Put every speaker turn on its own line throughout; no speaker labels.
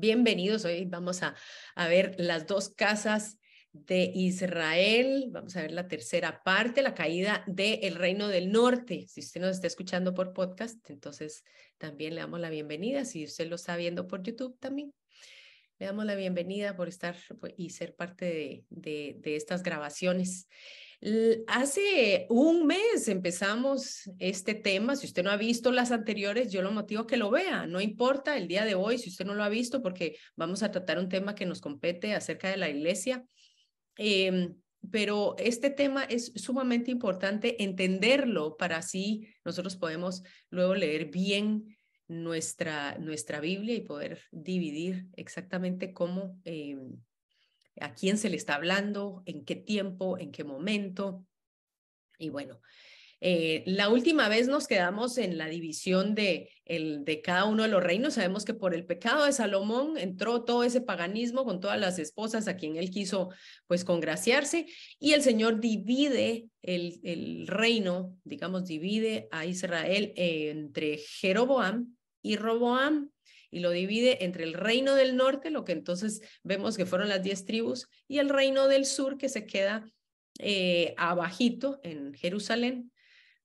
Bienvenidos. Hoy vamos a, ver las dos casas de Israel. Vamos a ver la tercera parte, la caída del reino del norte. Si usted nos está escuchando por podcast, entonces también le damos la bienvenida. Si usted lo está viendo por YouTube también, le damos la bienvenida por estar pues, y ser parte de estas grabaciones. Hace un mes empezamos este tema. Si usted no ha visto las anteriores, yo lo motivo que lo vea. No importa el día de hoy si usted no lo ha visto, porque vamos a tratar un tema que nos compete acerca de la iglesia. Em, pero este tema es sumamente importante entenderlo para así nosotros podemos luego leer bien nuestra, nuestra Biblia y poder dividir exactamente cómo eh, a quién se le está hablando, en qué tiempo, en qué momento. Y bueno, eh, la última vez nos quedamos en la división de, el, de cada uno de los reinos. Sabemos que por el pecado de Salomón entró todo ese paganismo con todas las esposas a quien él quiso pues congraciarse y el Señor divide el, el reino, digamos, divide a Israel entre Jeroboam y Roboam y lo divide entre el reino del norte, lo que entonces vemos que fueron las diez tribus, y el reino del sur que se queda eh, abajito en Jerusalén.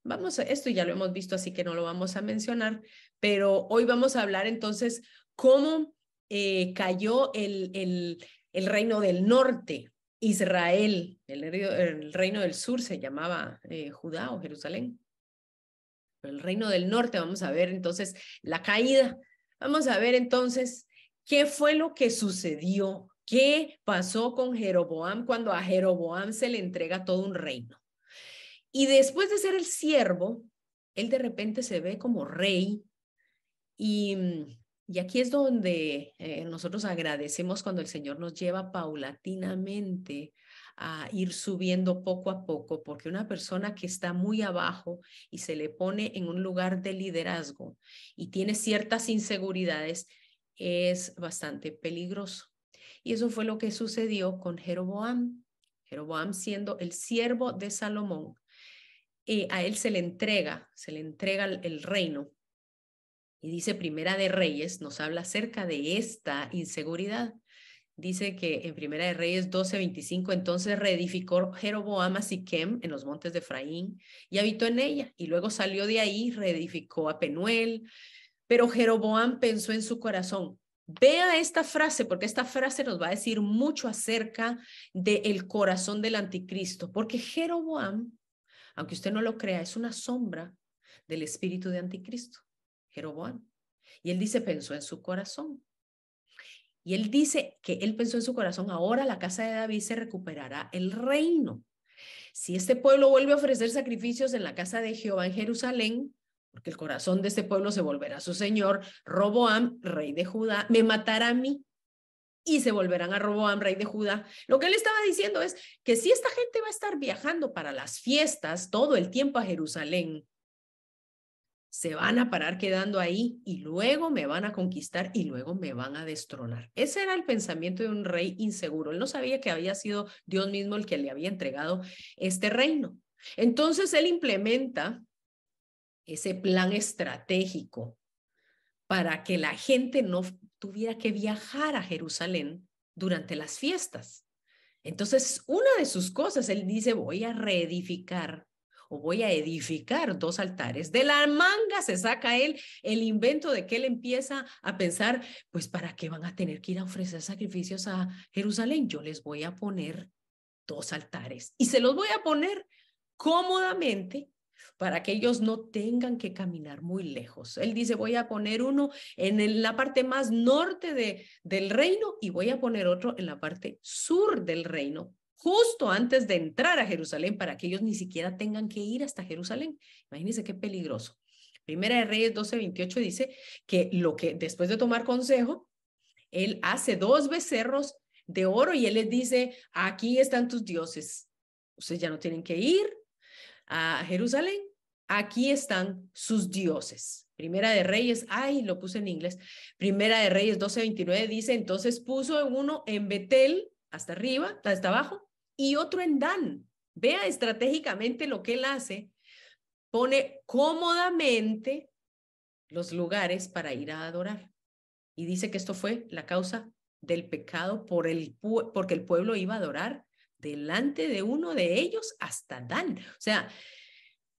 Vamos a esto ya lo hemos visto, así que no lo vamos a mencionar, pero hoy vamos a hablar entonces cómo eh, cayó el, el, el, reino del norte, Israel, el, reino del sur se llamaba eh, Judá o Jerusalén. el reino del norte, vamos a ver entonces la caída Vamos a ver entonces qué fue lo que sucedió, qué pasó con Jeroboam cuando a Jeroboam se le entrega todo un reino. Y después de ser el siervo, él de repente se ve como rey y, y aquí es donde eh, nosotros agradecemos cuando el Señor nos lleva paulatinamente a ir subiendo poco a poco, porque una persona que está muy abajo y se le pone en un lugar de liderazgo y tiene ciertas inseguridades, es bastante peligroso. Y eso fue lo que sucedió con Jeroboam. Jeroboam siendo el siervo de Salomón, eh, a él se le entrega, se le entrega el reino. Y dice Primera de Reyes, nos habla acerca de esta inseguridad dice que en Primera de Reyes 12:25, entonces reedificó Jeroboam a Siquem en los montes de Efraín y habitó en ella, y luego salió de ahí, reedificó a Penuel, pero Jeroboam pensó en su corazón. Vea esta frase, porque esta frase nos va a decir mucho acerca del corazón del anticristo, porque Jeroboam, aunque usted no lo crea, es una sombra del espíritu de anticristo, Jeroboam. Y él dice, pensó en su corazón. Y él dice que él pensó en su corazón, ahora la casa de David se recuperará el reino. Si este pueblo vuelve a ofrecer sacrificios en la casa de Jehová en Jerusalén, porque el corazón de este pueblo se volverá a su señor, Roboam, rey de Judá, me matará a mí y se volverán a Roboam, rey de Judá. Lo que él estaba diciendo es que si esta gente va a estar viajando para las fiestas todo el tiempo a Jerusalén, se van a parar quedando ahí y luego me van a conquistar y luego me van a destronar. Ese era el pensamiento de un rey inseguro. Él no sabía que había sido Dios mismo el que le había entregado este reino. Entonces él implementa ese plan estratégico para que la gente no tuviera que viajar a Jerusalén durante las fiestas. Entonces, una de sus cosas, él dice, voy a reedificar voy a edificar dos altares. De la manga se saca él el invento de que él empieza a pensar, pues para qué van a tener que ir a ofrecer sacrificios a Jerusalén. Yo les voy a poner dos altares y se los voy a poner cómodamente para que ellos no tengan que caminar muy lejos. Él dice, voy a poner uno en la parte más norte de, del reino y voy a poner otro en la parte sur del reino justo antes de entrar a Jerusalén para que ellos ni siquiera tengan que ir hasta Jerusalén. Imagínense qué peligroso. Primera de Reyes 12:28 dice que lo que después de tomar consejo, él hace dos becerros de oro y él les dice, aquí están tus dioses. Ustedes ya no tienen que ir a Jerusalén. Aquí están sus dioses. Primera de Reyes, ay, lo puse en inglés. Primera de Reyes 12:29 dice, entonces puso uno en Betel, hasta arriba, hasta abajo, y otro en Dan. Vea estratégicamente lo que él hace. Pone cómodamente los lugares para ir a adorar. Y dice que esto fue la causa del pecado por el, porque el pueblo iba a adorar delante de uno de ellos hasta Dan. O sea,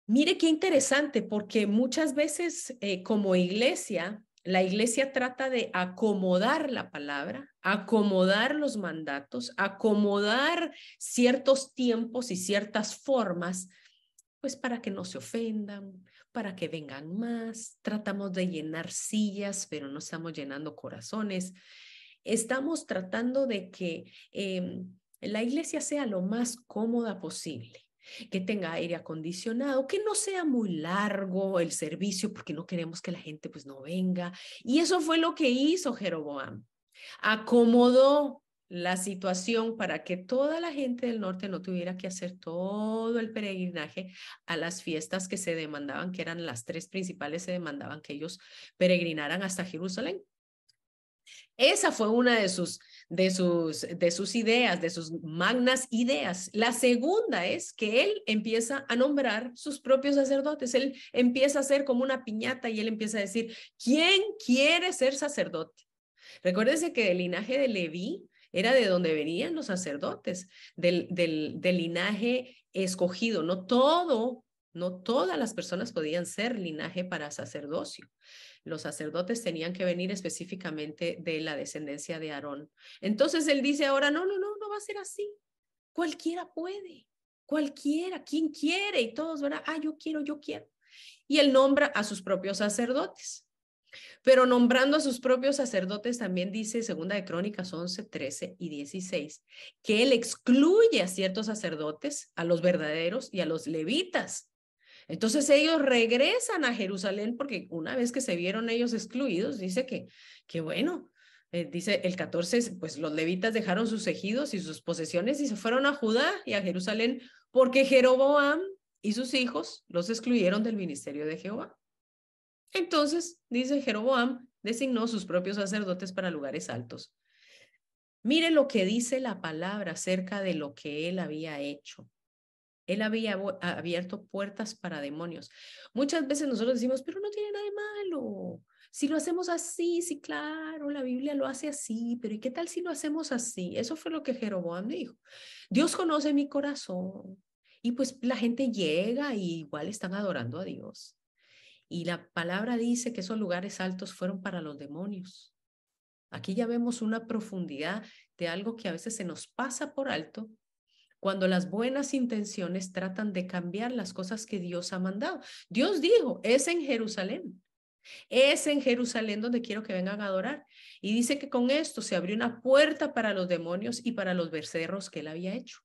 mire qué interesante, porque muchas veces eh, como iglesia, la iglesia trata de acomodar la palabra, acomodar los mandatos, acomodar ciertos tiempos y ciertas formas, pues para que no se ofendan, para que vengan más. Tratamos de llenar sillas, pero no estamos llenando corazones. Estamos tratando de que em, la iglesia sea lo más cómoda posible que tenga aire acondicionado, que no sea muy largo el servicio porque no queremos que la gente pues no venga. Y eso fue lo que hizo Jeroboam. Acomodó la situación para que toda la gente del norte no tuviera que hacer todo el peregrinaje a las fiestas que se demandaban, que eran las tres principales, se demandaban que ellos peregrinaran hasta Jerusalén. Esa fue una de sus, de sus, de sus ideas, de sus magnas ideas. La segunda es que él empieza a nombrar sus propios sacerdotes. Él empieza a ser como una piñata y él empieza a decir, ¿quién quiere ser sacerdote? Recuérdense que el linaje de Leví era de donde venían los sacerdotes, del, del, del linaje escogido. No todo, no todas las personas podían ser linaje para sacerdocio los sacerdotes tenían que venir específicamente de la descendencia de Aarón. Entonces él dice ahora, no, no, no, no va a ser así. Cualquiera puede, cualquiera, quien quiere y todos, ¿verdad? Ah, yo quiero, yo quiero. Y él nombra a sus propios sacerdotes. Pero nombrando a sus propios sacerdotes también dice, segunda de Crónicas 11, 13 y 16, que él excluye a ciertos sacerdotes, a los verdaderos y a los levitas, entonces ellos regresan a Jerusalén porque una vez que se vieron ellos excluidos, dice que, que bueno, eh, dice el 14, pues los levitas dejaron sus ejidos y sus posesiones y se fueron a Judá y a Jerusalén porque Jeroboam y sus hijos los excluyeron del ministerio de Jehová. Entonces, dice Jeroboam, designó sus propios sacerdotes para lugares altos. Mire lo que dice la palabra acerca de lo que él había hecho. Él había abierto puertas para demonios. Muchas veces nosotros decimos, pero no tiene nada de malo. Si lo hacemos así, sí, claro, la Biblia lo hace así, pero ¿y qué tal si lo hacemos así? Eso fue lo que Jeroboam dijo. Dios conoce mi corazón. Y pues la gente llega y igual están adorando a Dios. Y la palabra dice que esos lugares altos fueron para los demonios. Aquí ya vemos una profundidad de algo que a veces se nos pasa por alto cuando las buenas intenciones tratan de cambiar las cosas que Dios ha mandado. Dios dijo, es en Jerusalén. Es en Jerusalén donde quiero que vengan a adorar. Y dice que con esto se abrió una puerta para los demonios y para los becerros que él había hecho.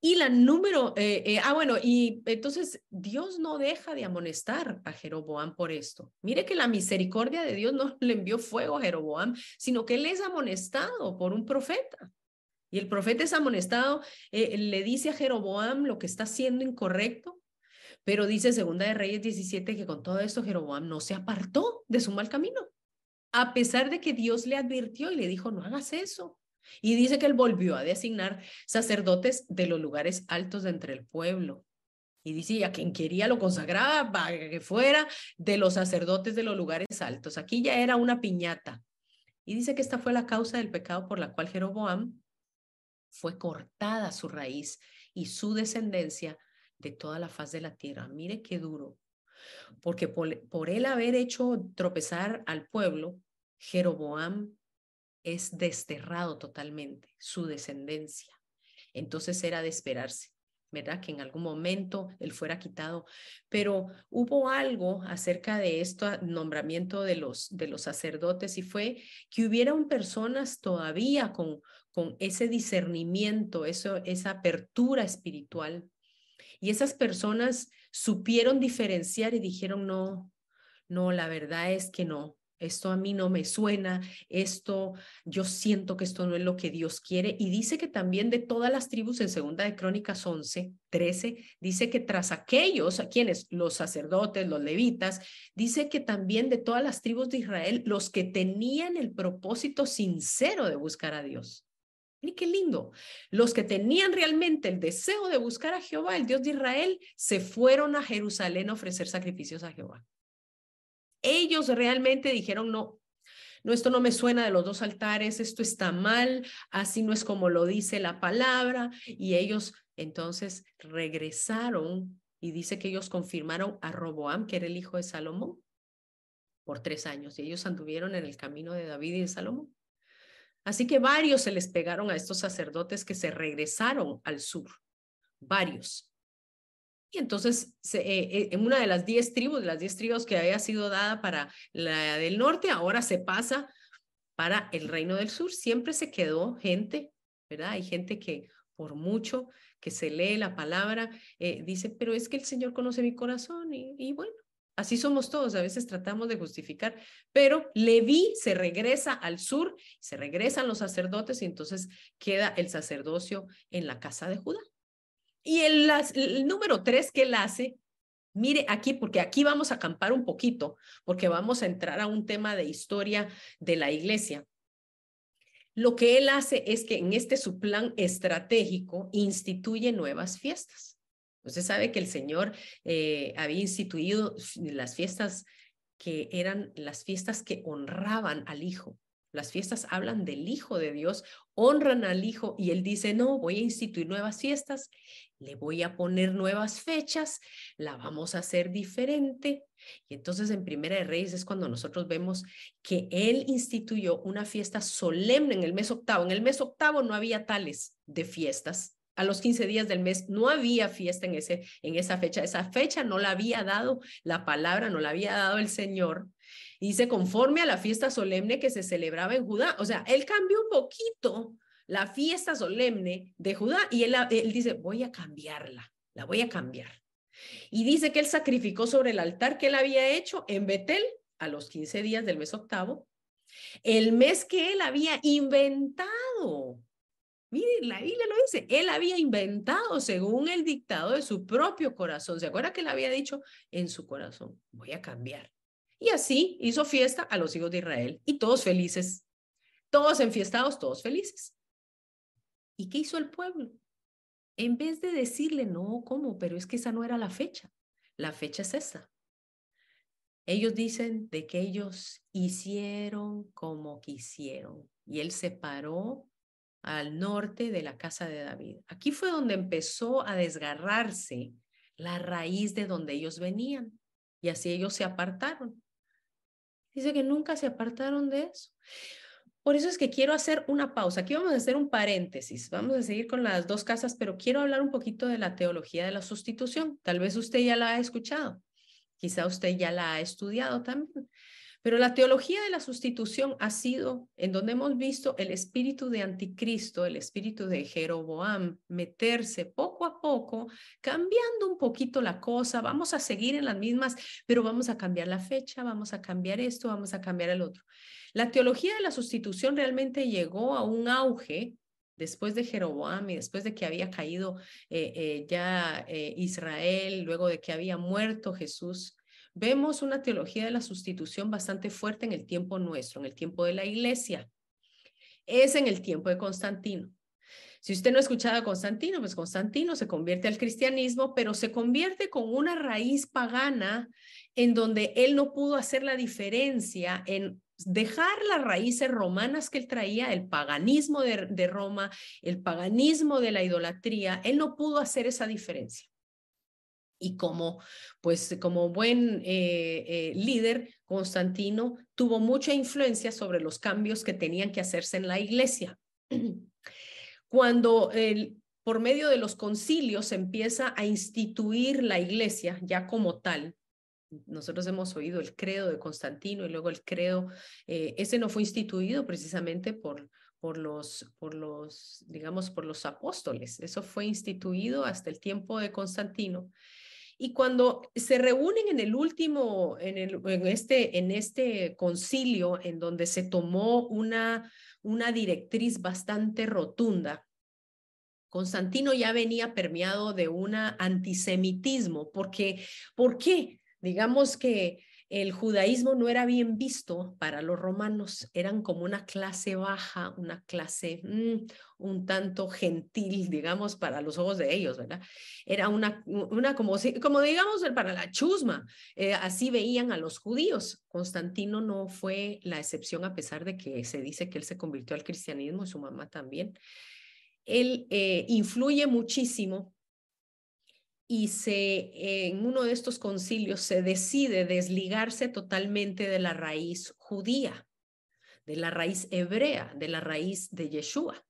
Y la número, eh, eh, ah, bueno, y entonces Dios no deja de amonestar a Jeroboam por esto. Mire que la misericordia de Dios no le envió fuego a Jeroboam, sino que él es amonestado por un profeta. Y el profeta es amonestado, eh, le dice a Jeroboam lo que está haciendo incorrecto, pero dice Segunda de Reyes 17 que con todo esto Jeroboam no se apartó de su mal camino, a pesar de que Dios le advirtió y le dijo, no hagas eso. Y dice que él volvió a designar sacerdotes de los lugares altos de entre el pueblo. Y dice, a quien quería lo consagraba para que fuera de los sacerdotes de los lugares altos. Aquí ya era una piñata. Y dice que esta fue la causa del pecado por la cual Jeroboam fue cortada su raíz y su descendencia de toda la faz de la tierra. Mire qué duro, porque por, él haber hecho tropezar al pueblo, Jeroboam es desterrado totalmente, su descendencia. Entonces era de esperarse. ¿verdad? Que en algún momento él fuera quitado. Pero hubo algo acerca de esto, nombramiento de los, de los sacerdotes, y fue que hubieran personas todavía con, con ese discernimiento, eso, esa apertura espiritual. Y esas personas supieron diferenciar y dijeron, no, no, la verdad es que no, esto a mí no me suena, esto, yo siento que esto no es lo que Dios quiere. Y dice que también de todas las tribus en Segunda de Crónicas 11, 13, dice que tras aquellos, a quienes, los sacerdotes, los levitas, dice que también de todas las tribus de Israel, los que tenían el propósito sincero de buscar a Dios. Y qué lindo. Los que tenían realmente el deseo de buscar a Jehová, el Dios de Israel, se fueron a Jerusalén a ofrecer sacrificios a Jehová. Ellos realmente dijeron, no, no, esto no me suena de los dos altares, esto está mal, así no es como lo dice la palabra. Y ellos entonces regresaron y dice que ellos confirmaron a Roboam, que era el hijo de Salomón, por tres años. Y ellos anduvieron en el camino de David y de Salomón. Así que varios se les pegaron a estos sacerdotes que se regresaron al sur, varios. Y entonces, eh, eh, en una de las diez tribus, de las diez tribus que había sido dada para la del norte, ahora se pasa para el reino del sur. Siempre se quedó gente, ¿verdad? Hay gente que por mucho que se lee la palabra, eh, dice, pero es que el Señor conoce mi corazón y bueno, Así somos todos, a veces tratamos de justificar, pero Leví se regresa al sur, se regresan los sacerdotes y entonces queda el sacerdocio en la casa de Judá. Y el, número tres que él hace, mire aquí, porque aquí vamos a acampar un poquito, porque vamos a entrar a un tema de historia de la iglesia. Lo que él hace es que en este su plan estratégico instituye nuevas fiestas. Usted sabe que el Señor eh, había instituido las fiestas que eran las fiestas que honraban al Hijo. Las fiestas hablan del Hijo de Dios, honran al Hijo y Él dice, no, voy a instituir nuevas fiestas, le voy a poner nuevas fechas, la vamos a hacer diferente. Y entonces en Primera de Reyes es cuando nosotros vemos que Él instituyó una fiesta solemne en el mes octavo. En el mes octavo no había tales de fiestas, a los 15 días del mes no había fiesta en, ese, en esa fecha. Esa fecha no la había dado la palabra, no la había dado el Señor. Y dice, conforme a la fiesta solemne que se celebraba en Judá. O sea, él cambió un poquito la fiesta solemne de Judá y él, él dice, voy a cambiarla, la voy a cambiar. Y dice que él sacrificó sobre el altar que él había hecho en Betel a los 15 días del mes octavo, el mes que él había inventado Miren, la Biblia lo dice, él había inventado según el dictado de su propio corazón. ¿Se acuerda que él había dicho en su corazón, voy a cambiar? Y así hizo fiesta a los hijos de Israel y todos felices, todos enfiestados, todos felices. ¿Y qué hizo el pueblo? En vez de decirle, no, ¿cómo? Pero es que esa no era la fecha. La fecha es esa. Ellos dicen de que ellos hicieron como quisieron. Y él se paró al norte de la casa de David. Aquí fue donde empezó a desgarrarse la raíz de donde ellos venían y así ellos se apartaron. Dice que nunca se apartaron de eso. Por eso es que quiero hacer una pausa. Aquí vamos a hacer un paréntesis. Vamos a seguir con las dos casas, pero quiero hablar un poquito de la teología de la sustitución. Tal vez usted ya la ha escuchado. Quizá usted ya la ha estudiado también. Pero la teología de la sustitución ha sido en donde hemos visto el espíritu de anticristo, el espíritu de Jeroboam, meterse poco a poco, cambiando un poquito la cosa. Vamos a seguir en las mismas, pero vamos a cambiar la fecha, vamos a cambiar esto, vamos a cambiar el otro. La teología de la sustitución realmente llegó a un auge después de Jeroboam y después de que había caído eh, eh, ya eh, Israel, luego de que había muerto Jesús, vemos una teología de la sustitución bastante fuerte en el tiempo nuestro, en el tiempo de la iglesia. Es en el tiempo de Constantino. Si usted no ha escuchado a Constantino, pues Constantino se convierte al cristianismo, pero se convierte con una raíz pagana en donde él no pudo hacer la diferencia en dejar las raíces romanas que él traía, el paganismo de, de Roma, el paganismo de la idolatría, él no pudo hacer esa diferencia y como, pues, como buen eh, eh, líder, Constantino tuvo mucha influencia sobre los cambios que tenían que hacerse en la iglesia. Cuando por medio de los concilios empieza a instituir la iglesia ya como tal, nosotros hemos oído el credo de Constantino y luego el credo, eh, ese no fue instituido precisamente por, por los, por los, digamos, por los apóstoles. Eso fue instituido hasta el tiempo de Constantino. Y cuando se reúnen en el último, en, este, en este concilio, en donde se tomó una, una directriz bastante rotunda, Constantino ya venía permeado de un antisemitismo, porque, ¿por qué? Digamos que el judaísmo no era bien visto para los romanos, eran como una clase baja, una clase mm, un tanto gentil, digamos, para los ojos de ellos, ¿verdad? Era una, una como, como digamos, para la chusma, eh, así veían a los judíos. Constantino no fue la excepción a pesar de que se dice que él se convirtió al cristianismo y su mamá también. Él eh, influye muchísimo y se, en uno de estos concilios se decide desligarse totalmente de la raíz judía, de la raíz hebrea, de la raíz de Yeshua.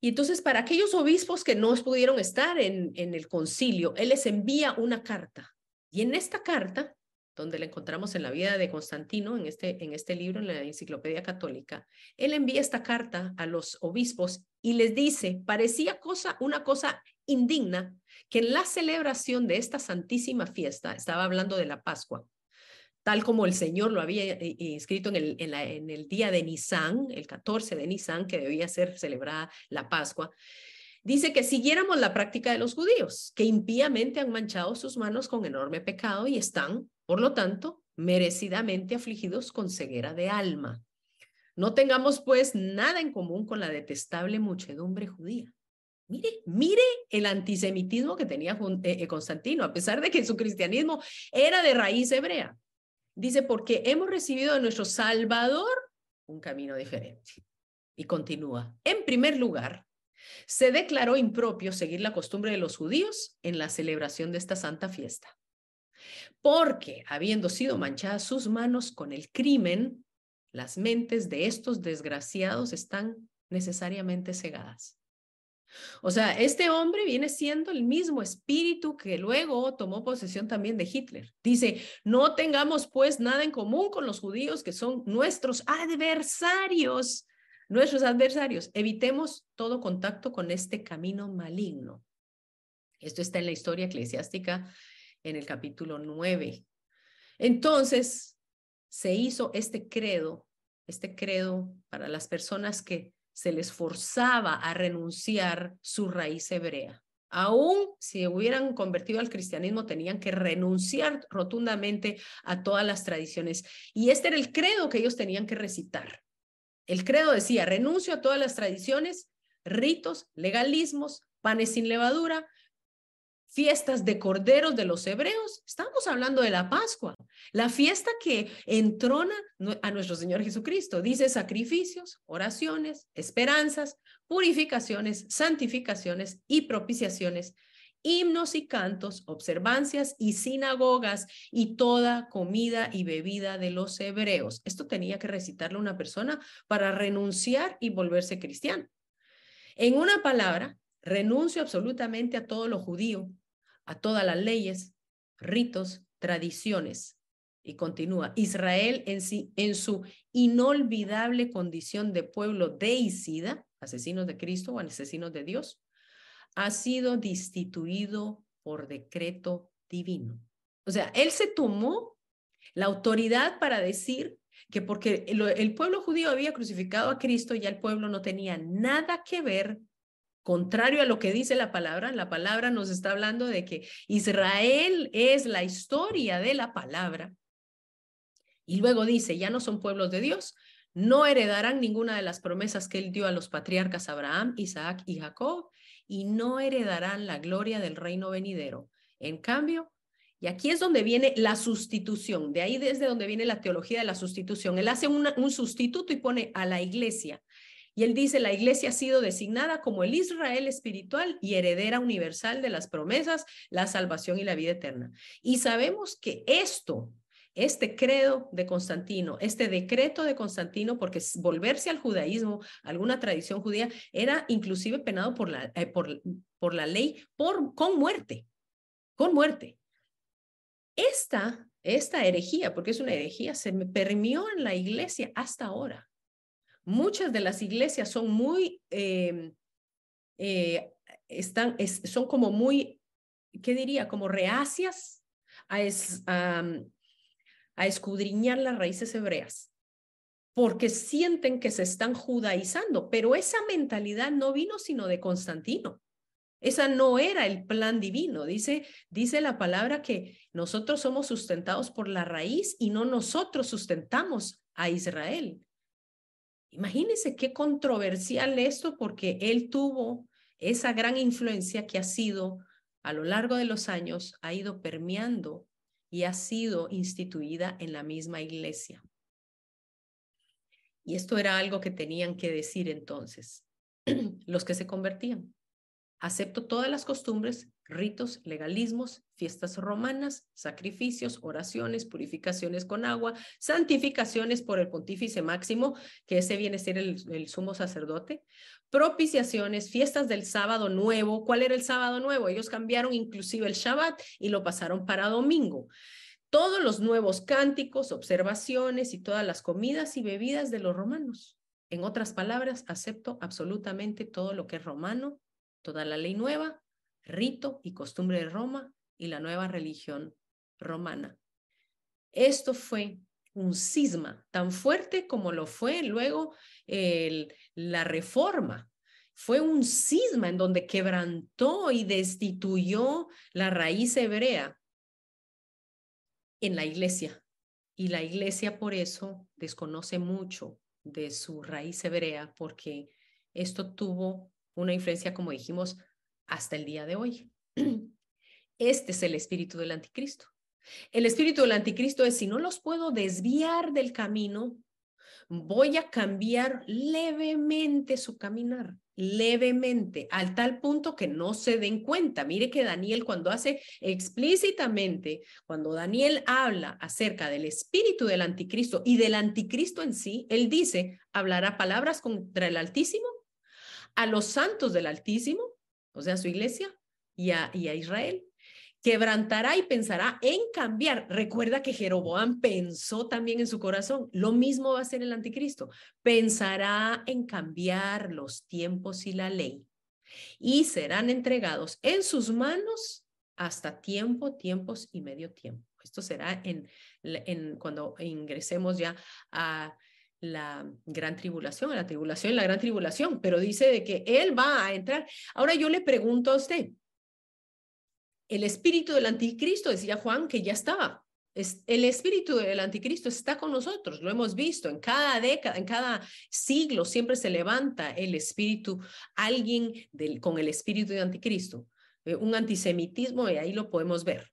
Y entonces para aquellos obispos que no pudieron estar en, en el concilio, él les envía una carta. Y en esta carta, donde la encontramos en la vida de Constantino, en este, en este libro, en la Enciclopedia Católica, él envía esta carta a los obispos y les dice, parecía cosa, una cosa indigna que en la celebración de esta santísima fiesta, estaba hablando de la Pascua, tal como el Señor lo había inscrito eh, en el, en, el día de Nisan, el 14 de Nisan, que debía ser celebrada la Pascua, dice que siguiéramos la práctica de los judíos, que impíamente han manchado sus manos con enorme pecado y están, por lo tanto, merecidamente afligidos con ceguera de alma. No tengamos, pues, nada en común con la detestable muchedumbre judía Mire, mire el antisemitismo que tenía eh, eh, Constantino, a pesar de que su cristianismo era de raíz hebrea. Dice, porque hemos recibido de nuestro Salvador un camino diferente. Y continúa. En primer lugar, se declaró impropio seguir la costumbre de los judíos en la celebración de esta santa fiesta. Porque, habiendo sido manchadas sus manos con el crimen, las mentes de estos desgraciados están necesariamente cegadas. O sea, este hombre viene siendo el mismo espíritu que luego tomó posesión también de Hitler. Dice, no tengamos pues nada en común con los judíos que son nuestros adversarios, nuestros adversarios. Evitemos todo contacto con este camino maligno. Esto está en la historia eclesiástica en el capítulo 9. Entonces, se hizo este credo, este credo para las personas que se les forzaba a renunciar su raíz hebrea. Aún si hubieran convertido al cristianismo, tenían que renunciar rotundamente a todas las tradiciones. Y este era el credo que ellos tenían que recitar. El credo decía, renuncio a todas las tradiciones, ritos, legalismos, panes sin levadura, fiestas de corderos de los hebreos. Estamos hablando de la Pascua, la fiesta que entrona a nuestro Señor Jesucristo. Dice sacrificios, oraciones, esperanzas, purificaciones, santificaciones y propiciaciones, himnos y cantos, observancias y sinagogas y toda comida y bebida de los hebreos. Esto tenía que recitarlo una persona para renunciar y volverse cristiano. En una palabra, renuncio absolutamente a todo lo judío, a todas las leyes, ritos, tradiciones. Y continúa, Israel en, sí, en su inolvidable condición de pueblo deicida, asesinos de Cristo o asesinos de Dios, ha sido destituido por decreto divino. O sea, él se tomó la autoridad para decir que porque el, pueblo judío había crucificado a Cristo, ya el pueblo no tenía nada que ver Contrario a lo que dice la palabra, la palabra nos está hablando de que Israel es la historia de la palabra. Y luego dice, ya no son pueblos de Dios, no heredarán ninguna de las promesas que él dio a los patriarcas Abraham, Isaac y Jacob, y no heredarán la gloria del reino venidero. En cambio, y aquí es donde viene la sustitución, de ahí desde donde viene la teología de la sustitución. Él hace un sustituto y pone a la iglesia y él dice, la iglesia ha sido designada como el Israel espiritual y heredera universal de las promesas, la salvación y la vida eterna. Y sabemos que esto, este credo de Constantino, este decreto de Constantino, porque volverse al judaísmo, alguna tradición judía, era inclusive penado por la, eh, por, por la ley con muerte, con muerte. Esta, esta herejía, porque es una herejía, se me permió en la iglesia hasta ahora muchas de las iglesias son muy, em, eh, están, son como muy, ¿qué diría? Como reacias a, a escudriñar las raíces hebreas, porque sienten que se están judaizando, pero esa mentalidad no vino sino de Constantino. Esa no era el plan divino. Dice, dice la palabra que nosotros somos sustentados por la raíz y no nosotros sustentamos a Israel. Imagínense qué controversial esto porque él tuvo esa gran influencia que ha sido a lo largo de los años, ha ido permeando y ha sido instituida en la misma iglesia. Y esto era algo que tenían que decir entonces los que se convertían. Acepto todas las costumbres, ritos, legalismos, fiestas romanas, sacrificios, oraciones, purificaciones con agua, santificaciones por el pontífice máximo, que ese viene a ser el, sumo sacerdote, propiciaciones, fiestas del sábado nuevo. ¿Cuál era el sábado nuevo? Ellos cambiaron inclusive el Shabbat y lo pasaron para domingo todos los nuevos cánticos, observaciones y todas las comidas y bebidas de los romanos. En otras palabras, acepto absolutamente todo lo que es romano, toda la ley nueva, rito y costumbre de Roma y la nueva religión romana. Esto fue un cisma tan fuerte como lo fue luego la reforma. Fue un cisma en donde quebrantó y destituyó la raíz hebrea en la iglesia. Y la iglesia por eso desconoce mucho de su raíz hebrea, porque esto tuvo una influencia, como dijimos, hasta el día de hoy. Este es el espíritu del anticristo. El espíritu del anticristo es, si no los puedo desviar del camino, voy a cambiar levemente su caminar, levemente, al tal punto que no se den cuenta. Mire que Daniel cuando hace explícitamente, cuando Daniel habla acerca del espíritu del anticristo y del anticristo en sí, él dice, hablará palabras contra el Altísimo, a los santos del Altísimo, o sea, su iglesia, y a, Israel, quebrantará y pensará en cambiar. Recuerda que Jeroboam pensó también en su corazón, lo mismo va a ser el anticristo, pensará en cambiar los tiempos y la ley y serán entregados en sus manos hasta tiempo, tiempos y medio tiempo. Esto será en, en cuando ingresemos ya a la gran tribulación, la tribulación, la gran tribulación, pero dice de que él va a entrar. Ahora yo le pregunto a usted, el espíritu del anticristo, decía Juan, que ya estaba. Es, el espíritu del anticristo está con nosotros, lo hemos visto en cada década, en cada siglo, siempre se levanta el espíritu, alguien del, con el espíritu de anticristo, eh, un antisemitismo, y ahí lo podemos ver.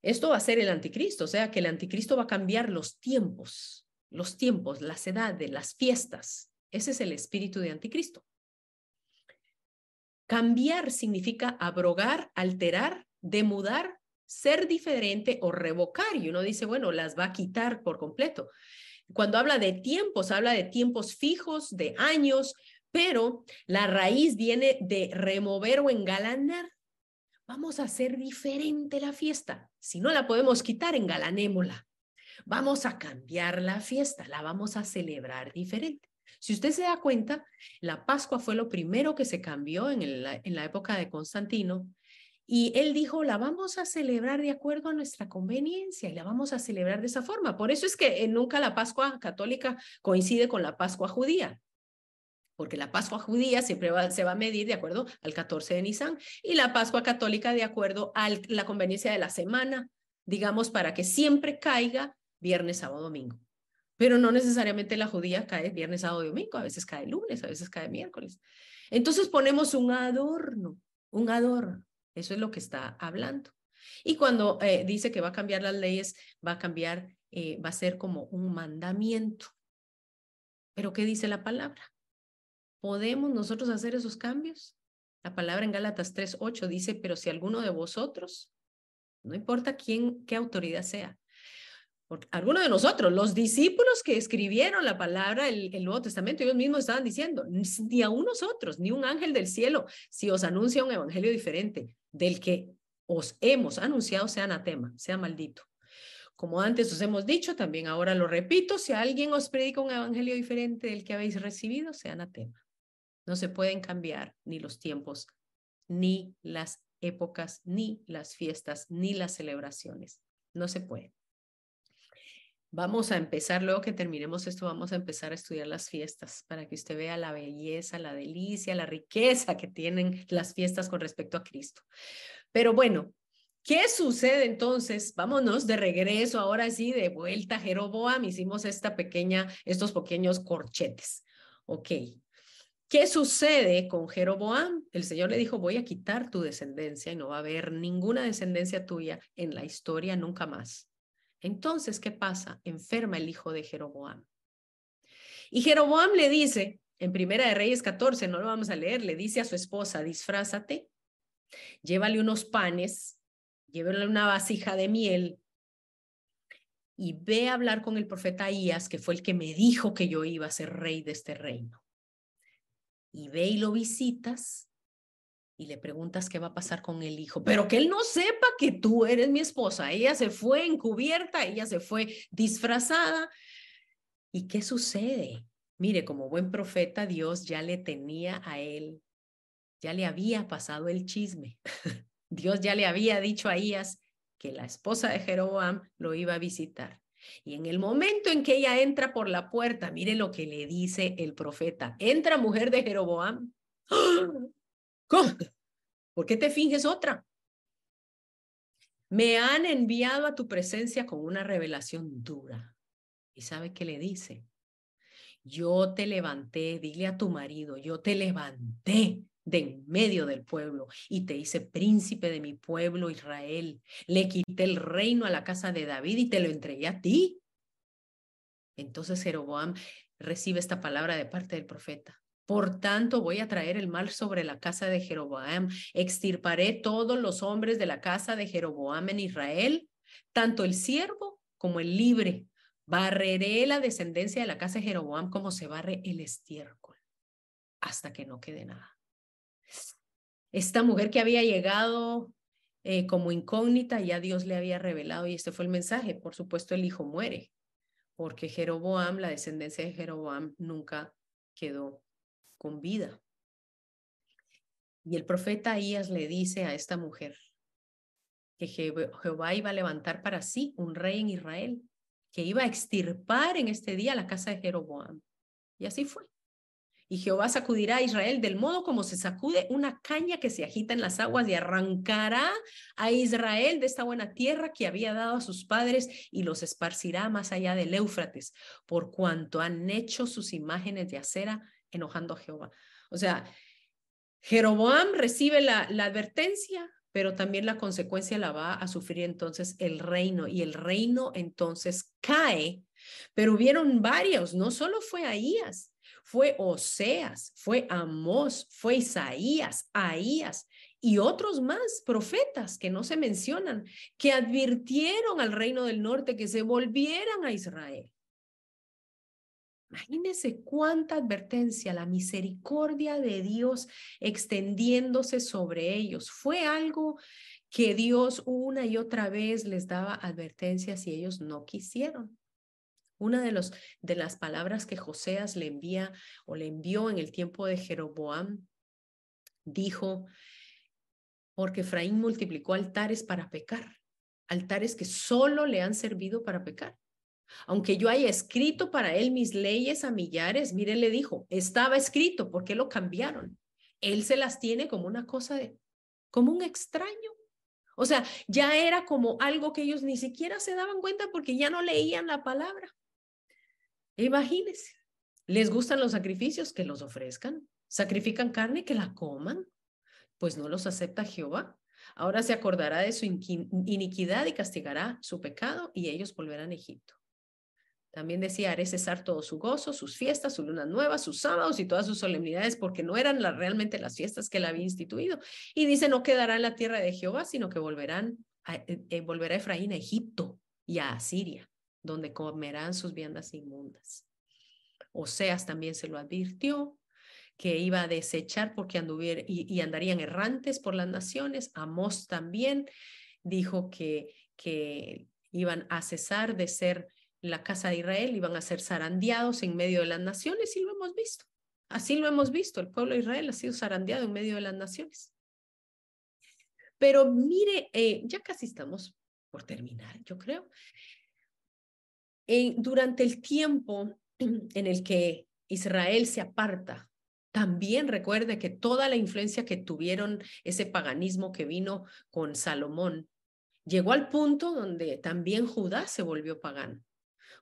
Esto va a ser el anticristo, o sea que el anticristo va a cambiar los tiempos, los tiempos, las edades, las fiestas. Ese es el espíritu de anticristo. Cambiar significa abrogar, alterar, demudar, ser diferente o revocar. Y uno dice, bueno, las va a quitar por completo. Cuando habla de tiempos, habla de tiempos fijos, de años, pero la raíz viene de remover o engalanar. Vamos a hacer diferente la fiesta. Si no la podemos quitar, engalanémosla. Vamos a cambiar la fiesta, la vamos a celebrar diferente. Si usted se da cuenta, la Pascua fue lo primero que se cambió en, la época de Constantino. Y él dijo, la vamos a celebrar de acuerdo a nuestra conveniencia y la vamos a celebrar de esa forma. Por eso es que eh, nunca la Pascua católica coincide con la Pascua judía, porque la Pascua judía siempre se va a medir de acuerdo al 14 de Nisan y la Pascua católica de acuerdo a la conveniencia de la semana, digamos, para que siempre caiga viernes, sábado, domingo. Pero no necesariamente la judía cae viernes, sábado domingo, a veces cae lunes, a veces cae miércoles. Entonces ponemos un adorno, un adorno. Eso es lo que está hablando. Y cuando eh, dice que va a cambiar las leyes, va a cambiar, eh, va a ser como un mandamiento. Pero ¿qué dice la palabra? ¿Podemos nosotros hacer esos cambios? La palabra en Gálatas 3.8 dice, pero si alguno de vosotros, no importa quién, qué autoridad sea, algunos de nosotros, los discípulos que escribieron la palabra, el, Nuevo Testamento, ellos mismos estaban diciendo, ni a nosotros, ni un ángel del cielo, si os anuncia un evangelio diferente del que os hemos anunciado, sea anatema, sea maldito. Como antes os hemos dicho, también ahora lo repito, si alguien os predica un evangelio diferente del que habéis recibido, sea anatema. No se pueden cambiar ni los tiempos, ni las épocas, ni las fiestas, ni las celebraciones. No se puede. Vamos a empezar, luego que terminemos esto, vamos a empezar a estudiar las fiestas para que usted vea la belleza, la delicia, la riqueza que tienen las fiestas con respecto a Cristo. Pero bueno, ¿qué sucede entonces? Vámonos de regreso, ahora sí, de vuelta a Jeroboam. Hicimos esta pequeña, estos pequeños corchetes. Ok. ¿Qué sucede con Jeroboam? El Señor le dijo, voy a quitar tu descendencia y no va a haber ninguna descendencia tuya en la historia nunca más. Entonces, ¿qué pasa? Enferma el hijo de Jeroboam. Y Jeroboam le dice, en Primera de Reyes 14, no lo vamos a leer, le dice a su esposa, disfrázate, llévale unos panes, llévale una vasija de miel y ve a hablar con el profeta Ahías, que fue el que me dijo que yo iba a ser rey de este reino. Y ve y lo visitas y le preguntas qué va a pasar con el hijo, pero que él no sepa que tú eres mi esposa. Ella se fue encubierta, ella se fue disfrazada. ¿Y qué sucede? Mire, como buen profeta, Dios ya le tenía a él, ya le había pasado el chisme. Dios ya le había dicho a que la esposa de Jeroboam lo iba a visitar. Y en el momento en que ella entra por la puerta, mire lo que le dice el profeta. Entra mujer de Jeroboam. ¿Cómo? ¿Por qué te finges otra? Me han enviado a tu presencia con una revelación dura. ¿Y sabe qué le dice? Yo te levanté, dile a tu marido, yo te levanté de en medio del pueblo y te hice príncipe de mi pueblo Israel. Le quité el reino a la casa de David y te lo entregué a ti. Entonces Jeroboam recibe esta palabra de parte del profeta. Por tanto, voy a traer el mal sobre la casa de Jeroboam. Extirparé todos los hombres de la casa de Jeroboam en Israel, tanto el siervo como el libre. Barreré la descendencia de la casa de Jeroboam como se barre el estiércol, hasta que no quede nada. Esta mujer que había llegado eh, como incógnita, ya Dios le había revelado, y este fue el mensaje. Por supuesto, el hijo muere, porque Jeroboam, la descendencia de Jeroboam, nunca quedó con vida. Y el profeta Ahías le dice a esta mujer que Jehová iba a levantar para sí un rey en Israel, que iba a extirpar en este día la casa de Jeroboam. Y así fue. Y Jehová sacudirá a Israel del modo como se sacude una caña que se agita en las aguas y arrancará a Israel de esta buena tierra que había dado a sus padres y los esparcirá más allá del Éufrates, por cuanto han hecho sus imágenes de acera enojando a Jehová. O sea, Jeroboam recibe la, la advertencia, pero también la consecuencia la va a sufrir entonces el reino y el reino entonces cae. Pero hubieron varios, no solo fue Ahías, fue Oseas, fue Amós, fue Isaías, Ahías y otros más profetas que no se mencionan, que advirtieron al reino del norte que se volvieran a Israel. Imagínense cuánta advertencia, la misericordia de Dios extendiéndose sobre ellos. Fue algo que Dios una y otra vez les daba advertencias y ellos no quisieron. Una de, las palabras que Joseas le envía o le envió en el tiempo de Jeroboam, dijo, porque Efraín multiplicó altares para pecar, altares que solo le han servido para pecar. Aunque yo haya escrito para él mis leyes a millares, mire, le dijo, estaba escrito, ¿por qué lo cambiaron? Él se las tiene como una cosa de, como un extraño. O sea, ya era como algo que ellos ni siquiera se daban cuenta porque ya no leían la palabra. Imagínense, les gustan los sacrificios, que los ofrezcan. Sacrifican carne, que la coman. Pues no los acepta Jehová. Ahora se acordará de su iniquidad y castigará su pecado y ellos volverán a Egipto. También decía, haré cesar todo su gozo, sus fiestas, sus lunas nuevas, sus sábados y todas sus solemnidades, porque no eran realmente las fiestas que él había instituido. Y dice, no quedará en la tierra de Jehová, sino que volverán a, eh, eh, volverá Efraín a Egipto y a Asiria, donde comerán sus viandas inmundas. Oseas también se lo advirtió, que iba a desechar porque anduviera y, y andarían errantes por las naciones. Amós también dijo que, que iban a cesar de ser la casa de Israel iban a ser zarandeados en medio de las naciones y lo hemos visto. Así lo hemos visto, el pueblo de Israel ha sido zarandeado en medio de las naciones. Pero mire, eh, ya casi estamos por terminar, yo creo. durante el tiempo en el que Israel se aparta, también recuerde que toda la influencia que tuvieron ese paganismo que vino con Salomón, llegó al punto donde también Judá se volvió pagano.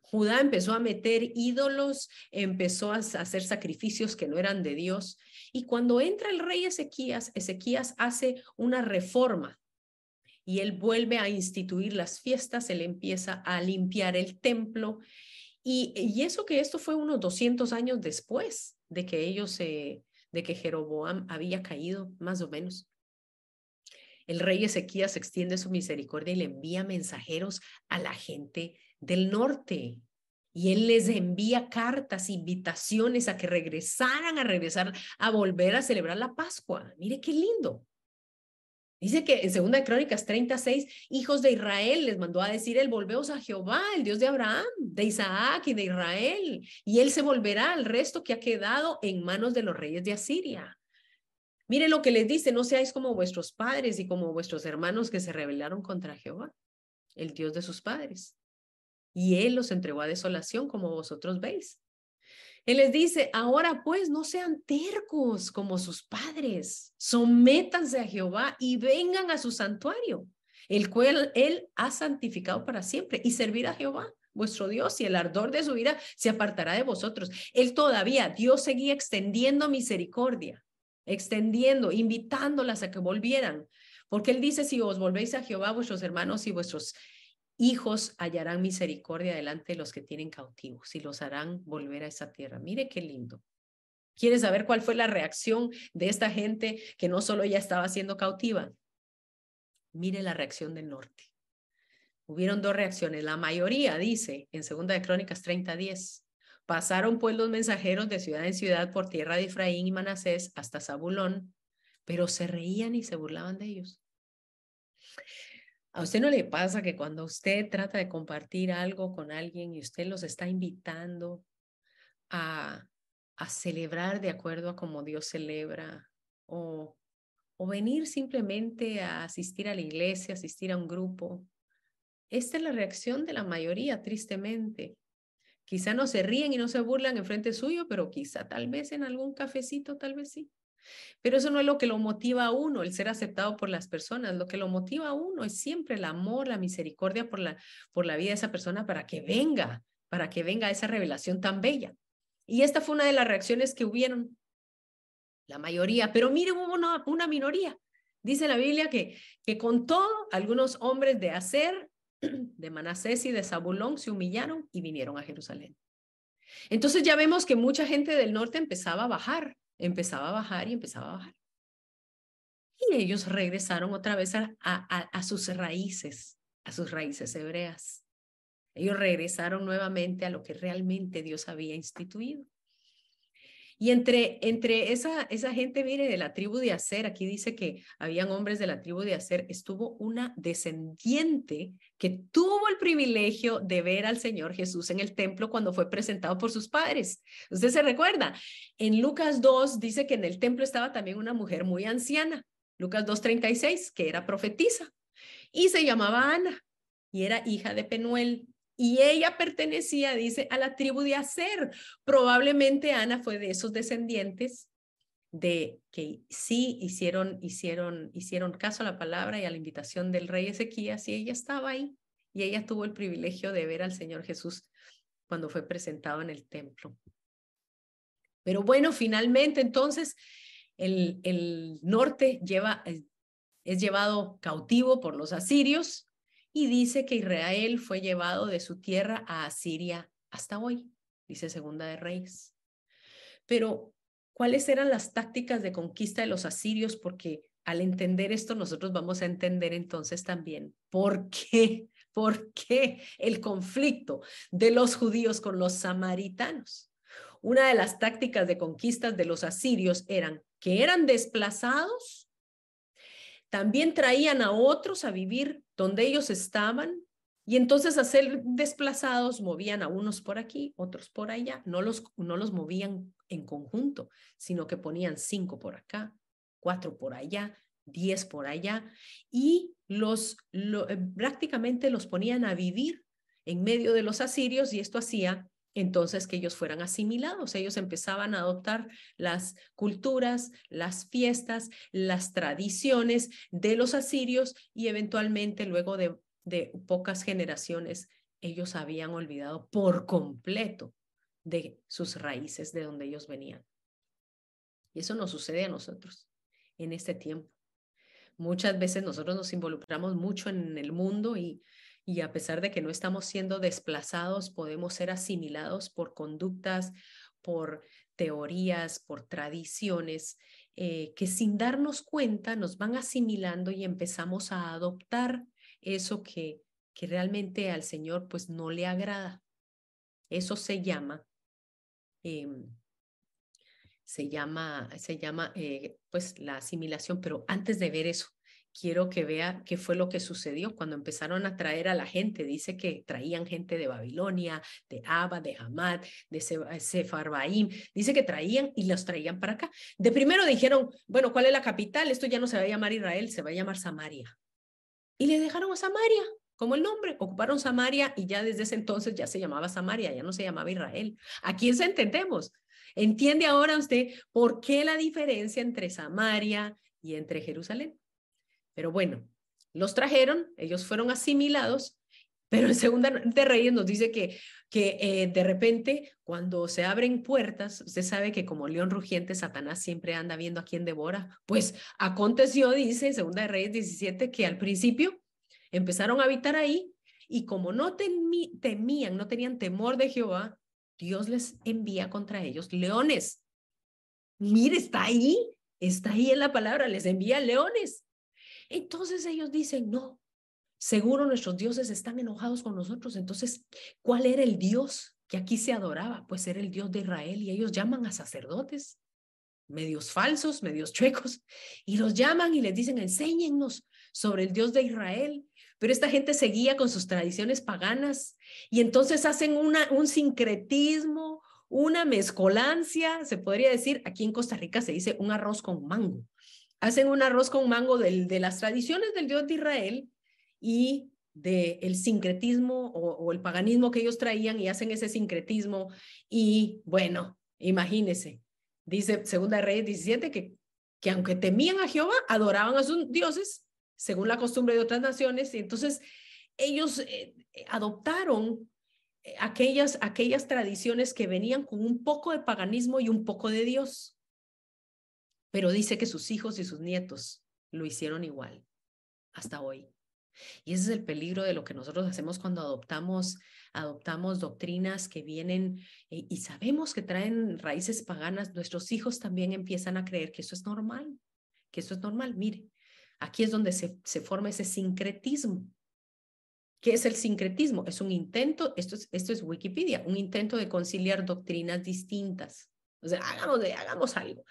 Judá empezó a meter ídolos, empezó a hacer sacrificios que no eran de Dios. Y cuando entra el rey Ezequías, Ezequías hace una reforma y él vuelve a instituir las fiestas, él empieza a limpiar el templo. Y, y eso que esto fue unos 200 años después de que ellos, de que Jeroboam había caído, más o menos. El rey Ezequías extiende su misericordia y le envía mensajeros a la gente del norte. Y él les envía cartas, invitaciones a que regresaran, a regresar, a volver a celebrar la Pascua. Mire qué lindo. Dice que en Segunda de Crónicas 36, hijos de Israel les mandó a decir, él volveos a Jehová, el Dios de Abraham, de Isaac y de Israel, y él se volverá al resto que ha quedado en manos de los reyes de Asiria. Mire lo que les dice, no seáis como vuestros padres y como vuestros hermanos que se rebelaron contra Jehová, el Dios de sus padres y Él los entregó a desolación, como vosotros veis. Él les dice, ahora pues no sean tercos como sus padres, sométanse a Jehová y vengan a su santuario, el cual Él ha santificado para siempre, y servir a Jehová, vuestro Dios, y el ardor de su vida se apartará de vosotros. Él todavía, Dios seguía extendiendo misericordia, extendiendo, invitándolas a que volvieran, porque Él dice, si os volvéis a Jehová, vuestros hermanos y vuestros hijos hallarán misericordia delante de los que tienen cautivos y los harán volver a esa tierra. Mire qué lindo. ¿Quieres saber cuál fue la reacción de esta gente que no solo ya estaba siendo cautiva? Mire la reacción del norte. Hubieron dos reacciones. La mayoría dice en Segunda de Crónicas 30:10, pasaron pues los mensajeros de ciudad en ciudad por tierra de Efraín y Manasés hasta Zabulón, pero se reían y se burlaban de ellos. ¿A usted no le pasa que cuando usted trata de compartir algo con alguien y usted los está invitando a, a celebrar de acuerdo a como Dios celebra o, o venir simplemente a asistir a la iglesia, asistir a un grupo? Esta es la reacción de la mayoría, tristemente. Quizá no se ríen y no se burlan en frente suyo, pero quizá tal vez en algún cafecito, tal vez sí. Pero eso no es lo que lo motiva a uno, el ser aceptado por las personas. Lo que lo motiva a uno es siempre el amor, la misericordia por la, por la vida de esa persona para que venga, para que venga esa revelación tan bella. Y esta fue una de las reacciones que hubieron, la mayoría, pero miren, hubo una, una minoría. Dice la Biblia que, que con todo, algunos hombres de Acer, de Manasés y de Zabulón se humillaron y vinieron a Jerusalén. Entonces ya vemos que mucha gente del norte empezaba a bajar empezaba a bajar y empezaba a bajar. Y ellos regresaron otra vez a, a, sus raíces, a sus raíces hebreas. Ellos regresaron nuevamente a lo que realmente Dios había instituido. Y entre, entre esa, esa gente, mire, de la tribu de Aser, aquí dice que habían hombres de la tribu de Aser, estuvo una descendiente que tuvo el privilegio de ver al Señor Jesús en el templo cuando fue presentado por sus padres. Usted se recuerda, en Lucas 2 dice que en el templo estaba también una mujer muy anciana, Lucas 2.36, que era profetisa, y se llamaba Ana, y era hija de Penuel, y ella pertenecía, dice, a la tribu de Aser. Probablemente Ana fue de esos descendientes de que sí hicieron, hicieron, hicieron caso a la palabra y a la invitación del rey Ezequías y ella estaba ahí y ella tuvo el privilegio de ver al Señor Jesús cuando fue presentado en el templo. Pero bueno, finalmente entonces el, el norte lleva, es llevado cautivo por los asirios y dice que Israel fue llevado de su tierra a Asiria hasta hoy, dice Segunda de Reyes. Pero, ¿cuáles eran las tácticas de conquista de los asirios? Porque al entender esto, nosotros vamos a entender entonces también por qué, por qué el conflicto de los judíos con los samaritanos. Una de las tácticas de conquistas de los asirios eran que eran desplazados también traían a otros a vivir donde ellos estaban y entonces a ser desplazados movían a unos por aquí, otros por allá, no los, no los movían en conjunto, sino que ponían cinco por acá, cuatro por allá, diez por allá y los eh, prácticamente los ponían a vivir en medio de los asirios y esto hacía entonces que ellos fueran asimilados. Ellos empezaban a adoptar las culturas, las fiestas, las tradiciones de los asirios y eventualmente luego de, pocas generaciones ellos habían olvidado por completo de sus raíces, de donde ellos venían. Y eso nos sucede a nosotros en este tiempo. Muchas veces nosotros nos involucramos mucho en el mundo y, y a pesar de que no estamos siendo desplazados, podemos ser asimilados por conductas, por teorías, por tradiciones, eh, que sin darnos cuenta nos van asimilando y empezamos a adoptar eso que, que realmente al Señor pues no le agrada. Eso se llama em, se llama, se llama eh, pues la asimilación, pero antes de ver eso, quiero que vea qué fue lo que sucedió cuando empezaron a traer a la gente. Dice que traían gente de Babilonia, de Abba, de Hamad, de Sefarbaim. Dice que traían y los traían para acá. De primero dijeron, bueno, ¿cuál es la capital? Esto ya no se va a llamar Israel, se va a llamar Samaria. Y le dejaron a Samaria como el nombre. Ocuparon Samaria y ya desde ese entonces ya se llamaba Samaria, ya no se llamaba Israel. ¿A quién se entendemos? ¿Entiende ahora usted por qué la diferencia entre Samaria y entre Jerusalén? Pero bueno, los trajeron, ellos fueron asimilados, pero en Segunda de Reyes nos dice que, que eh, de repente cuando se abren puertas, usted sabe que como león rugiente, Satanás siempre anda viendo a quién devora. Pues aconteció, dice Segunda de Reyes 17, que al principio empezaron a habitar ahí y como no temían, no tenían temor de Jehová, Dios les envía contra ellos leones. Mire, está ahí, está ahí en la palabra, les envía leones. Entonces ellos dicen, no, seguro nuestros dioses están enojados con nosotros. Entonces, ¿cuál era el Dios que aquí se adoraba? Pues era el Dios de Israel y ellos llaman a sacerdotes, medios falsos, medios chuecos, y los llaman y les dicen, enséñennos sobre el Dios de Israel. Pero esta gente seguía con sus tradiciones paganas y entonces hacen una, un sincretismo, una mezcolancia, se podría decir, aquí en Costa Rica se dice un arroz con mango. Hacen un arroz con mango de las tradiciones del Dios de Israel y del el sincretismo o, el paganismo que ellos traían y hacen ese sincretismo. Y bueno, imagínese, dice Segunda Reyes 17 que, que aunque temían a Jehová, adoraban a sus dioses según la costumbre de otras naciones, y entonces ellos eh, eh, adoptaron eh, aquellas, aquellas tradiciones que venían con un poco de paganismo y un poco de Dios. Pero dice que sus hijos y sus nietos lo hicieron igual hasta hoy. Y ese es el peligro de lo que nosotros hacemos cuando adoptamos, adoptamos doctrinas que vienen y sabemos que traen raíces paganas. Nuestros hijos también empiezan a creer que eso es normal, que eso es normal. Mire, Aquí es donde se, se forma ese sincretismo. ¿Qué es el sincretismo? Es un intento, esto es, esto es Wikipedia, un intento de conciliar doctrinas distintas. O sea, hagamos, hagamos algo.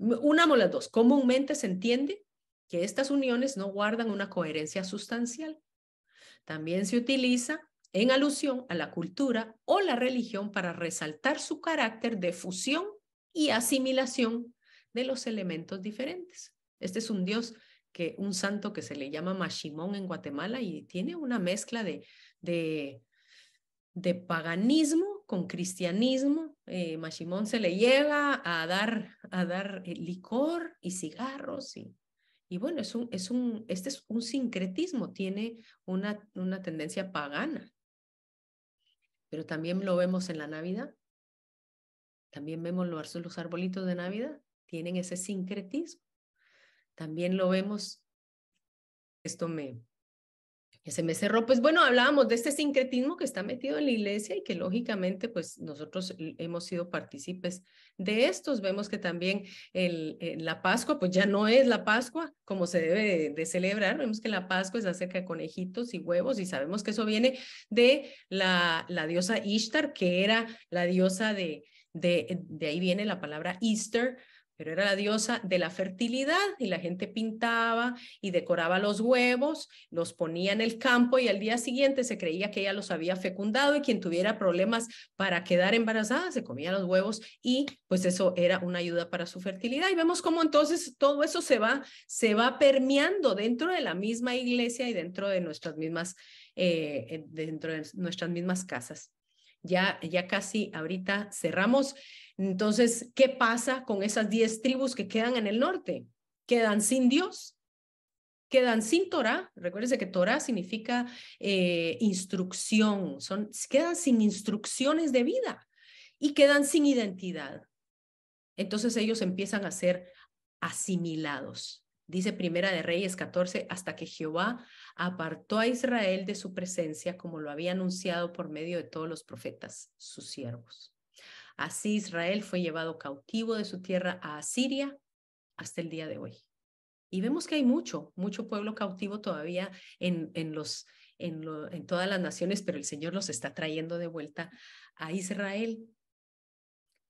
Unamos las dos. Comúnmente se entiende que estas uniones no guardan una coherencia sustancial. También se utiliza en alusión a la cultura o la religión para resaltar su carácter de fusión y asimilación de los elementos diferentes. Este es un Dios que un santo que se le llama Mashimón en Guatemala y tiene una mezcla de, de, de paganismo con cristianismo. Eh, Mashimón se le llega a dar, a dar eh, licor y cigarros y, y bueno, es un, es un, este es un sincretismo, tiene una, una tendencia pagana. Pero también lo vemos en la Navidad. También vemos los, los arbolitos de Navidad, tienen ese sincretismo. También lo vemos, esto me, se me cerró. Pues bueno, hablábamos de este sincretismo que está metido en la iglesia y que lógicamente pues nosotros hemos sido partícipes de estos. Vemos que también el, la Pascua pues ya no es la Pascua como se debe de, celebrar. Vemos que la Pascua es acerca de conejitos y huevos y sabemos que eso viene de la, la diosa Ishtar, que era la diosa de, de, de ahí viene la palabra Easter, pero era la diosa de la fertilidad y la gente pintaba y decoraba los huevos, los ponía en el campo y al día siguiente se creía que ella los había fecundado y quien tuviera problemas para quedar embarazada se comía los huevos y pues eso era una ayuda para su fertilidad. Y vemos cómo entonces todo eso se va, se va permeando dentro de la misma iglesia y dentro de nuestras mismas eh, dentro de nuestras mismas casas. Ya, ya casi ahorita cerramos. Entonces, ¿qué pasa con esas diez tribus que quedan en el norte? Quedan sin Dios, quedan sin Torah. Recuérdense que Torah significa eh, instrucción, son, quedan sin instrucciones de vida y quedan sin identidad. Entonces ellos empiezan a ser asimilados. Dice Primera de Reyes 14, hasta que Jehová apartó a Israel de su presencia, como lo había anunciado por medio de todos los profetas, sus siervos. Así Israel fue llevado cautivo de su tierra a Asiria hasta el día de hoy. Y vemos que hay mucho, mucho pueblo cautivo todavía en, en, los, en, en todas las naciones, pero el Señor los está trayendo de vuelta a Israel.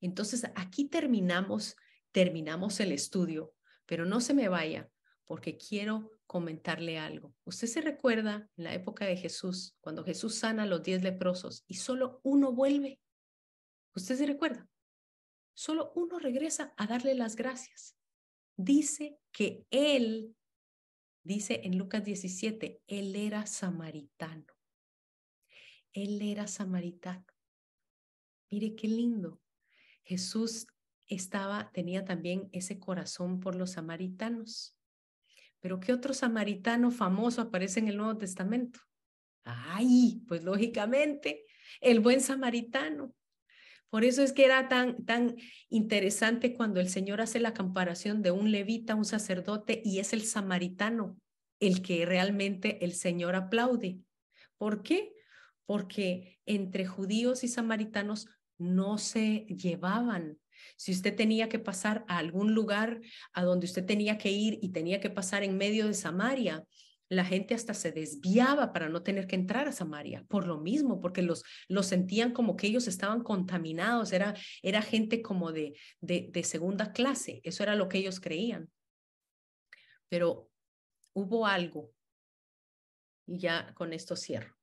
Entonces, aquí terminamos, terminamos el estudio pero no se me vaya porque quiero comentarle algo. Usted se recuerda en la época de Jesús, cuando Jesús sana a los diez leprosos y solo uno vuelve. ¿Usted se recuerda? Solo uno regresa a darle las gracias. Dice que él, dice en Lucas 17, él era samaritano. Él era samaritano. Mire qué lindo. Jesús estaba, tenía también ese corazón por los samaritanos. Pero ¿qué otro samaritano famoso aparece en el Nuevo Testamento? Ay, pues lógicamente, el buen samaritano. Por eso es que era tan, tan interesante cuando el Señor hace la comparación de un levita, un sacerdote, y es el samaritano el que realmente el Señor aplaude. ¿Por qué? Porque entre judíos y samaritanos no se llevaban, si usted tenía que pasar a algún lugar a donde usted tenía que ir y tenía que pasar en medio de Samaria, la gente hasta se desviaba para no tener que entrar a Samaria, por lo mismo, porque los, los sentían como que ellos estaban contaminados, era, era gente como de, de, de segunda clase, eso era lo que ellos creían. Pero hubo algo, y ya con esto cierro.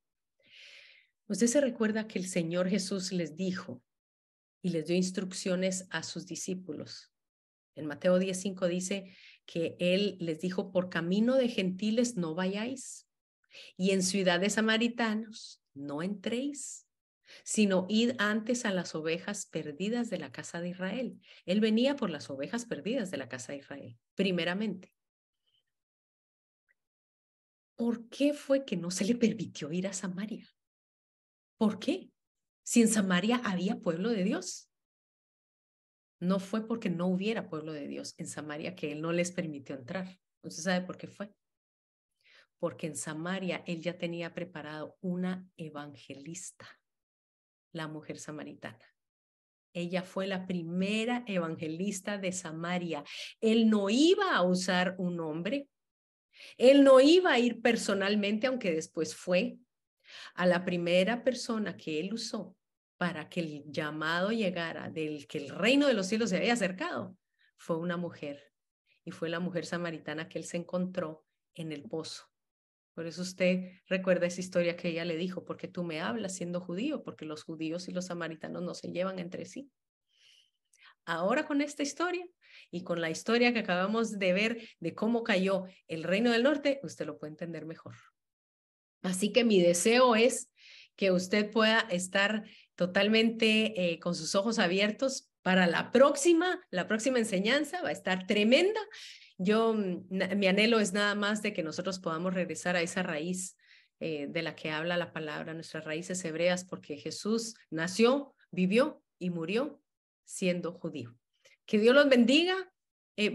Usted se recuerda que el Señor Jesús les dijo, y les dio instrucciones a sus discípulos. En Mateo 10:5 dice que él les dijo, por camino de gentiles no vayáis, y en ciudades samaritanos no entréis, sino id antes a las ovejas perdidas de la casa de Israel. Él venía por las ovejas perdidas de la casa de Israel, primeramente. ¿Por qué fue que no se le permitió ir a Samaria? ¿Por qué? si en Samaria había pueblo de Dios. No fue porque no hubiera pueblo de Dios en Samaria que Él no les permitió entrar. ¿Usted sabe por qué fue? Porque en Samaria Él ya tenía preparado una evangelista, la mujer samaritana. Ella fue la primera evangelista de Samaria. Él no iba a usar un hombre. Él no iba a ir personalmente, aunque después fue. A la primera persona que él usó para que el llamado llegara del que el reino de los cielos se había acercado, fue una mujer. Y fue la mujer samaritana que él se encontró en el pozo. Por eso usted recuerda esa historia que ella le dijo, porque tú me hablas siendo judío, porque los judíos y los samaritanos no se llevan entre sí. Ahora con esta historia y con la historia que acabamos de ver de cómo cayó el reino del norte, usted lo puede entender mejor. Así que mi deseo es que usted pueda estar totalmente eh, con sus ojos abiertos para la próxima, la próxima enseñanza va a estar tremenda. Yo, mm, mi anhelo es nada más de que nosotros podamos regresar a esa raíz eh, de la que habla la palabra, nuestras raíces hebreas, porque Jesús nació, vivió y murió siendo judío. Que Dios los bendiga. Eh,